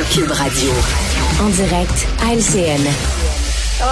Cube Radio. En direct à LCN.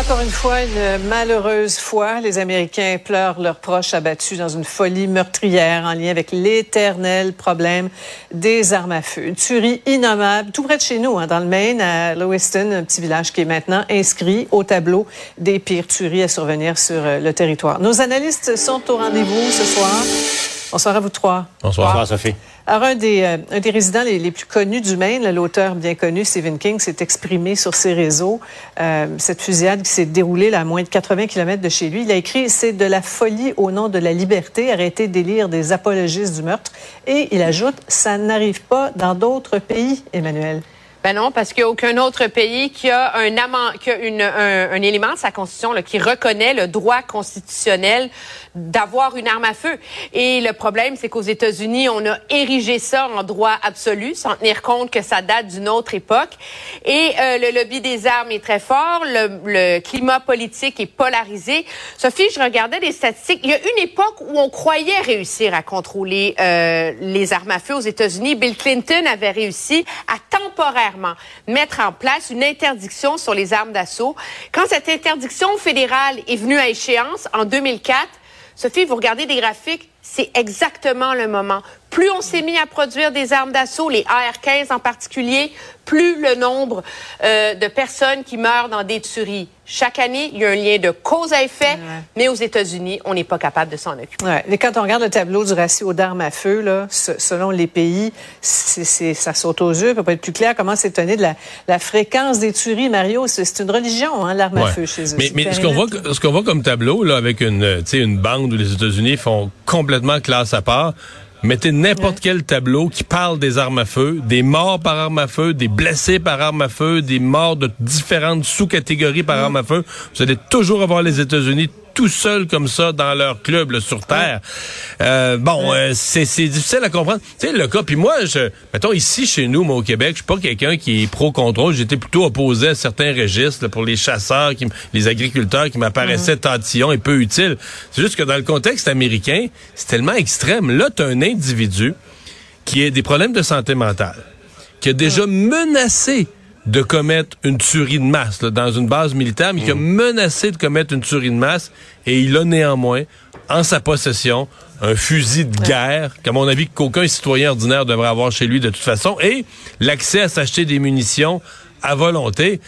Encore une fois, une malheureuse fois, les Américains pleurent leurs proches abattus dans une folie meurtrière en lien avec l'éternel problème des armes à feu. Une tuerie innommable, tout près de chez nous, hein, dans le Maine, à Lewiston, un petit village qui est maintenant inscrit au tableau des pires tueries à survenir sur euh, le territoire. Nos analystes sont au rendez-vous ce soir. Bonsoir à vous trois. Bonsoir, Bonsoir Sophie. Alors, un des, euh, un des résidents les, les, plus connus du Maine, l'auteur bien connu Stephen King, s'est exprimé sur ses réseaux. Euh, cette fusillade qui s'est déroulée là, à moins de 80 km de chez lui, il a écrit « C'est de la folie au nom de la liberté, arrêtez délire des apologistes du meurtre ». Et il ajoute « Ça n'arrive pas dans d'autres pays, Emmanuel ». Ben non, parce qu'il n'y a aucun autre pays qui a un, qui a une, un, un, élément de sa constitution là, qui reconnaît le droit constitutionnel d'avoir une arme à feu. Et le problème, c'est qu'aux États-Unis, on a érigé ça en droit absolu, sans tenir compte que ça date d'une autre époque. Et euh, le lobby des armes est très fort, le, le, climat politique est polarisé. Sophie, je regardais les statistiques. Il y a une époque où on croyait réussir à contrôler euh, les armes à feu aux États-Unis. Bill Clinton avait réussi à temporairement mettre en place une interdiction sur les armes d'assaut. Quand cette interdiction fédérale est venue à échéance en 2004, Sophie, vous regardez des graphiques, c'est exactement le moment. Plus on s'est mis à produire des armes d'assaut, les AR-15 en particulier, plus le nombre euh, de personnes qui meurent dans des tueries. Chaque année, il y a un lien de cause à effet, mais aux États-Unis, on n'est pas capable de s'en occuper. Ouais. Et quand on regarde le tableau du ratio d'armes à feu, là, selon les pays, ça saute aux yeux. Ça peut pas être plus clair. Comment s'étonner de la, la, fréquence des tueries, Mario? C'est, une religion, hein, l'arme à feu chez eux. Mais, mais ce qu'on voit, ce qu'on voit comme tableau, là, avec une, une bande où les États-Unis font complètement classe à part, Mettez n'importe quel tableau qui parle des armes à feu, des morts par arme à feu, des blessés par arme à feu, des morts de différentes sous-catégories par arme à feu. Vous allez toujours avoir les États-Unis tout seuls comme ça dans leur club sur Terre. Euh, bon, euh, c'est difficile à comprendre. Tu sais, le cas, puis moi, je, mettons ici chez nous, moi au Québec, je suis pas quelqu'un qui est pro-contrôle. J'étais plutôt opposé à certains registres pour les chasseurs, qui, les agriculteurs qui m'apparaissaient tantillons et peu utiles. C'est juste que dans le contexte américain, c'est tellement extrême. Là, tu as un individu qui a des problèmes de santé mentale, qui a déjà menacé de commettre une tuerie de masse dans une base militaire, mais qui a mm. menacé de commettre une tuerie de masse, et il a néanmoins en sa possession un fusil de guerre, qu'à mon avis qu'aucun citoyen ordinaire devrait avoir chez lui de toute façon, et l'accès à s'acheter des munitions à volonté.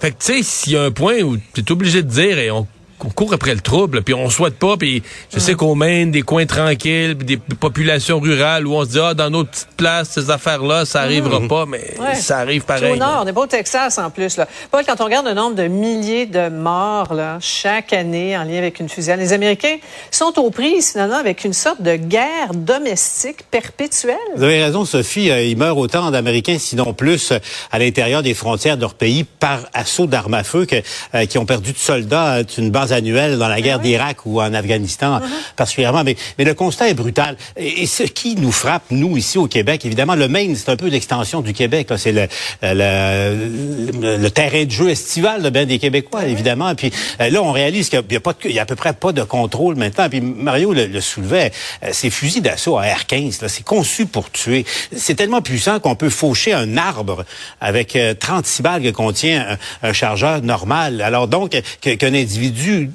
Fait que tu sais, s'il y a un point où tu es obligé de dire, et on on court après le trouble, puis on souhaite pas, puis je sais qu'on mène des coins tranquilles, des populations rurales où on se dit, ah, dans notre petite place, ces affaires-là, ça arrivera mmh. pas, mais ça arrive pareil. Au nord, on est pas au Texas en plus. Là. Paul, quand on regarde le nombre de milliers de morts là, chaque année en lien avec une fusillade, les Américains sont aux prises finalement avec une sorte de guerre domestique perpétuelle. Vous avez raison, Sophie. Euh, il meurt autant d'Américains, sinon plus, à l'intérieur des frontières de leur pays par assaut d'armes à feu que, euh, qui ont perdu de soldats d'une base dans la guerre ben d'Irak ou en Afghanistan uh-huh. particulièrement. Mais, mais, le constat est brutal. Et, ce qui nous frappe, nous, ici au Québec, évidemment, le Maine, c'est un peu l'extension du Québec. C'est le, le, le, terrain de jeu estival de bien des Québécois, ben évidemment. Et puis euh, là, on réalise qu'il n'y a, pas de, il y a à peu près pas de contrôle maintenant. Puis Mario le, soulevait, euh, ces fusils d'assaut à R-15, c'est conçu pour tuer. C'est tellement puissant qu'on peut faucher un arbre avec 36 euh, balles que contient un, un chargeur normal. Alors donc, qu'un individu dude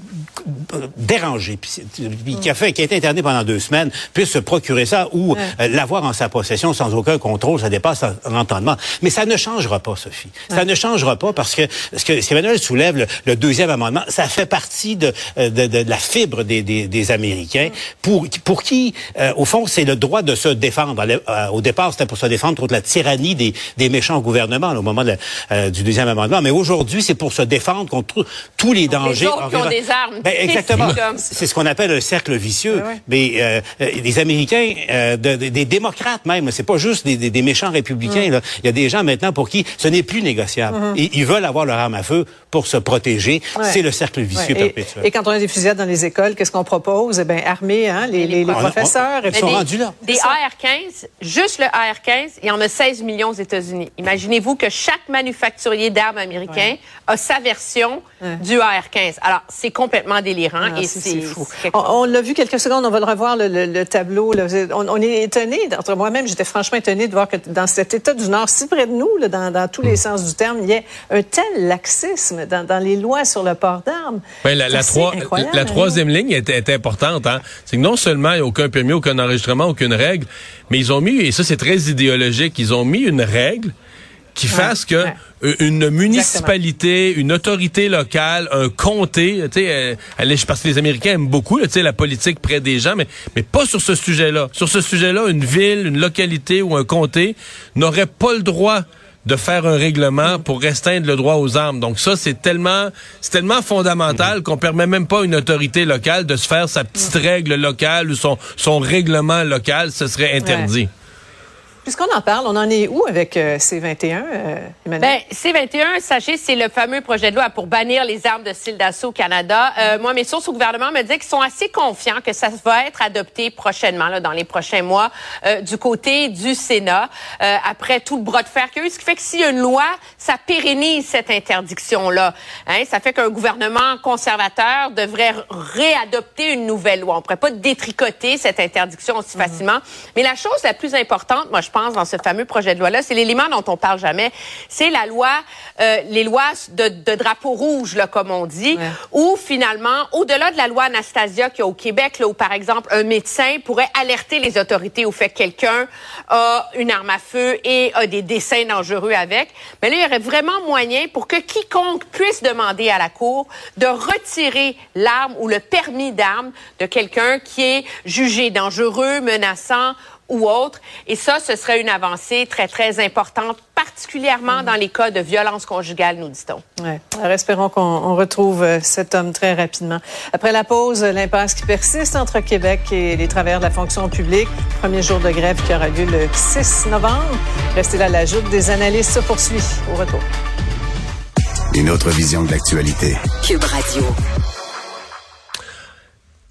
dérangé, puis, qui a fait, qui a été interné pendant deux semaines, puisse se procurer ça ou euh, l'avoir en sa possession sans aucun contrôle, ça dépasse l'entendement. Mais ça ne changera pas, Sophie. Ça ne changera pas parce que ce que Emmanuel soulève, le, deuxième amendement, ça fait partie de, euh, de, de, la fibre des, des, des Américains pour, pour qui, euh, au fond, c'est le droit de se défendre. au départ, c'était pour se défendre contre la tyrannie des, des méchants gouvernements au moment du deuxième amendement. Mais aujourd'hui, c'est pour se défendre contre tous les dangers des armes. Ben, exactement. C'est ce qu'on appelle un cercle vicieux. Mais euh, euh, les Américains, euh, des démocrates même, c'est pas juste des, méchants républicains. Là. Il y a des gens maintenant pour qui ce n'est plus négociable. Mm-hmm. ils veulent avoir leur arme à feu pour se protéger. C'est le cercle vicieux perpétuel. Et quand on a des fusillades dans les écoles, qu'est-ce qu'on propose? Eh bien, armer hein, les, les, professeurs. ils sont rendus là. Des AR-15, juste le AR-15, il y en a 16 millions aux États-Unis. Imaginez-vous que chaque manufacturier d'armes américain a sa version du AR-15. Alors, c'est complètement délirant Ah, et c'est- fou. On, l'a vu quelques secondes, on va le revoir, le, le- le tableau. là. On, on est étonné, entre moi-même, j'étais franchement étonné de voir que dans cet État du Nord, si près de nous, là, dans, dans tous les sens du terme, il y a un tel laxisme dans, dans les lois sur le port d'armes. Ben, la, la, trois- hein. troisième ligne est, est importante. Hein? C'est que non seulement il n'y a aucun permis, aucun enregistrement, aucune règle, mais ils ont mis, et ça c'est très idéologique, ils ont mis une règle qui fasse que ouais. une municipalité, une autorité locale, un comté, tu sais, euh, parce que les Américains aiment beaucoup, tu sais, la politique près des gens, mais mais pas sur ce sujet-là. Sur ce sujet-là, une ville, une localité ou un comté n'aurait pas le droit de faire un règlement pour restreindre le droit aux armes. Donc ça, c'est tellement, c'est tellement fondamental qu'on permet même pas à une autorité locale de se faire sa petite règle locale ou son, son règlement local. Ce serait interdit. Puisqu'on en parle, on en est où avec euh, C-21, euh, Emmanuel? Ben, C-21, sachez, c'est le fameux projet de loi pour bannir les armes de style d'assaut au Canada. Euh, moi, mes sources au gouvernement me disent qu'ils sont assez confiants que ça va être adopté prochainement, là, dans les prochains mois, euh, du côté du Sénat, euh, après tout le bras de fer qu'il y a eu. Ce qui fait que s'il y a une loi, ça pérennise cette interdiction-là. Hein, ça fait qu'un gouvernement conservateur devrait réadopter une nouvelle loi. On ne pourrait pas détricoter cette interdiction aussi facilement. Mais la chose la plus importante, moi, je pense, dans ce fameux projet de loi-là, c'est l'élément dont on parle jamais. C'est la loi, euh, les lois de, de drapeau rouge, là, comme on dit, Ouais. où finalement, au-delà de la loi Anastasia qu'il y a au Québec, là, où par exemple un médecin pourrait alerter les autorités au fait que quelqu'un a une arme à feu et a des dessins dangereux avec, mais là, il y aurait vraiment moyen pour que quiconque puisse demander à la Cour de retirer l'arme ou le permis d'arme de quelqu'un qui est jugé dangereux, menaçant ou autre. Et ça, ce serait une avancée très, très importante, particulièrement dans les cas de violence conjugale, nous dit-on. Ouais. Alors, espérons qu'on on retrouve euh, cet homme très rapidement. Après la pause, l'impasse qui persiste entre Québec et les travailleurs de la fonction publique. Premier jour de grève qui aura lieu le 6 novembre. Restez là, la joute des analystes se poursuit. Au retour. Une autre vision de l'actualité. Cube Radio.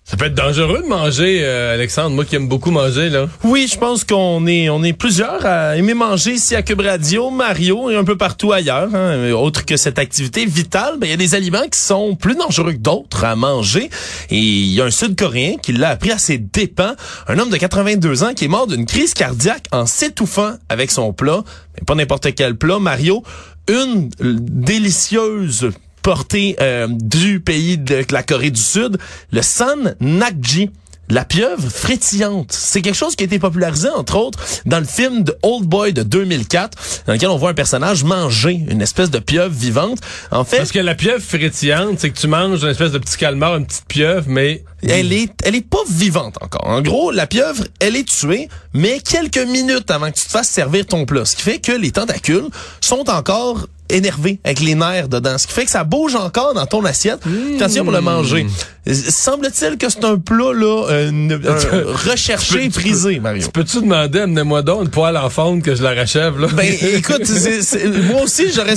Ça peut être dangereux de manger, euh, Alexandre. Moi qui aime beaucoup manger, là. Oui, je pense qu'on est on est plusieurs à aimer manger ici à Cube Radio, Mario et un peu partout ailleurs. Hein. Autre que cette activité vitale, ben, il y a des aliments qui sont plus dangereux que d'autres à manger. Et il y a un Sud-Coréen qui l'a appris à ses dépens. Un homme de 82 ans qui est mort d'une crise cardiaque en s'étouffant avec son plat. Mais pas n'importe quel plat, Mario. Une délicieuse euh, du pays de la Corée du Sud, le San Nakji. La pieuvre frétillante, c'est quelque chose qui a été popularisé entre autres dans le film de Old Boy de 2004, dans lequel on voit un personnage manger une espèce de pieuvre vivante. En fait, Parce que la pieuvre frétillante, c'est que tu manges une espèce de petit calmar, une petite pieuvre, mais elle est, elle est pas vivante encore. En gros, la pieuvre, elle est tuée, mais quelques minutes avant que tu te fasses servir ton plat. Ce qui fait que les tentacules sont encore énervés avec les nerfs dedans. Ce qui fait que ça bouge encore dans ton assiette tu viens pour le manger. Semble-t-il que c'est un plat, là, euh, euh, recherché peux- prisé, Mario. tu peux-tu demander, amenez-moi donc une poêle en fonte que je la rachève, là? Ben, écoute, moi aussi, j'aurais,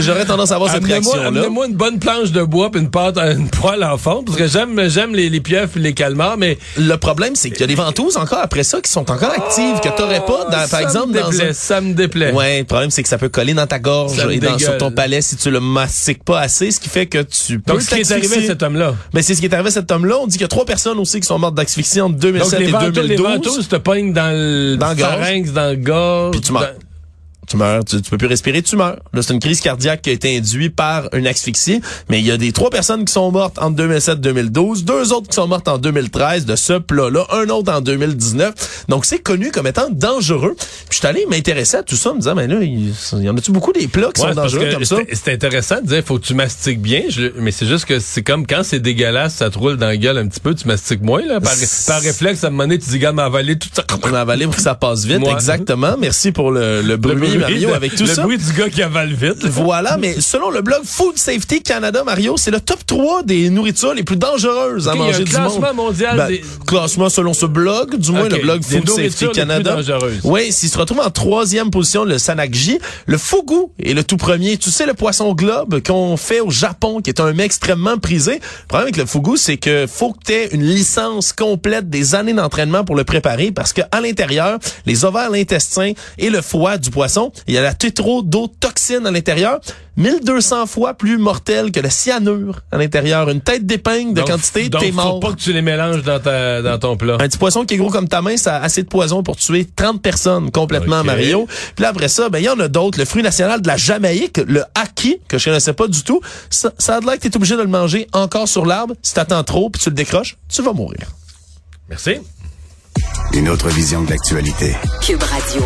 j'aurais tendance à avoir cette Amenez-moi réaction-là. amenez-moi une bonne planche de bois puis une pâte, une poêle en fonte, parce que j'aime, j'aime les, les pieuvres et les calmars, mais Le problème, c'est qu'il y a des ventouses encore après ça qui sont encore actives, que t'aurais pas, dans, par exemple, me dans déplaît, un... ça me déplaît. Ouais, le problème, c'est que ça peut coller dans ta gorge Ça et dans, sur ton palais si tu le mastiques pas assez, ce qui fait que tu peux Donc, ce qui est arrivé à cet homme-là. Ben, c'est ce qui est arrivé à cet homme-là. On dit qu'il y a trois personnes aussi qui sont mortes d'asphyxie entre Donc, 2007 les et ventouses, les 2012. ventouses te pognent dans le Dans pharynx, dans le gorge. Puis tu meurs. dans- tu meurs, tu, tu peux plus respirer, tu meurs. Là, c'est une crise cardiaque qui a été induite par une asphyxie, mais il y a des trois personnes qui sont mortes entre 2007 2012, deux autres qui sont mortes en 2013 de ce plat-là, un autre en 2019. Donc c'est connu comme étant dangereux. Puis je suis allé m'intéresser à tout ça en me disant mais là, il, y en a-tu beaucoup des plats qui Ouais, sont dangereux comme ça? c'est- intéressant de dire, faut que tu mastiques bien, je- mais c'est juste que c'est comme quand c'est dégueulasse, ça te roule dans la gueule un petit peu, tu mastiques moins, là. Par, par réflexe, à un moment donné, tu dis, gars, m'avaler tout ça. Avalé pour que ça passe vite, Ouais. exactement. Merci pour le, le bruit, bruit Mario, de- avec tout le ça. bruit du gars qui avale vite. là. Voilà, mais selon le blog Food Safety Canada, Mario, c'est le top 3 des nourritures les plus dangereuses à il y a manger un du classement monde. mondial Ben, des- Classement selon ce blog, du moins le blog des Food Safety les plus Canada. dangereuses. Oui, s'il se retrouve en troisième position, le sanakji. Le fugu est le tout premier. Tu sais, le poisson globe qu'on fait au Japon, qui est un mets extrêmement prisé. Le problème avec le fugu, c'est que faut que tu aies une licence complète des années d'entraînement pour le préparer parce que à l'intérieur, les ovaires, l'intestin et le foie du poisson Il y a la tétrodotoxine à l'intérieur, 1200 fois plus mortelle que le cyanure à l'intérieur. Une tête d'épingle de Donc, quantité, donc, t'es faut mort. pas que tu les mélanges dans, ta, dans ton plat. Un petit poisson qui est gros comme ta main, ça a assez de poison pour tuer 30 personnes complètement. Mario. Puis là, après ça, ben, il y en a d'autres. Le fruit national de la Jamaïque, le haki, que je connaissais pas du tout. Ça, ça a l'air que t'es obligé de le manger encore sur l'arbre. Si t'attends trop puis tu le décroches, tu vas mourir. Merci. Une autre vision de l'actualité. Cube Radio.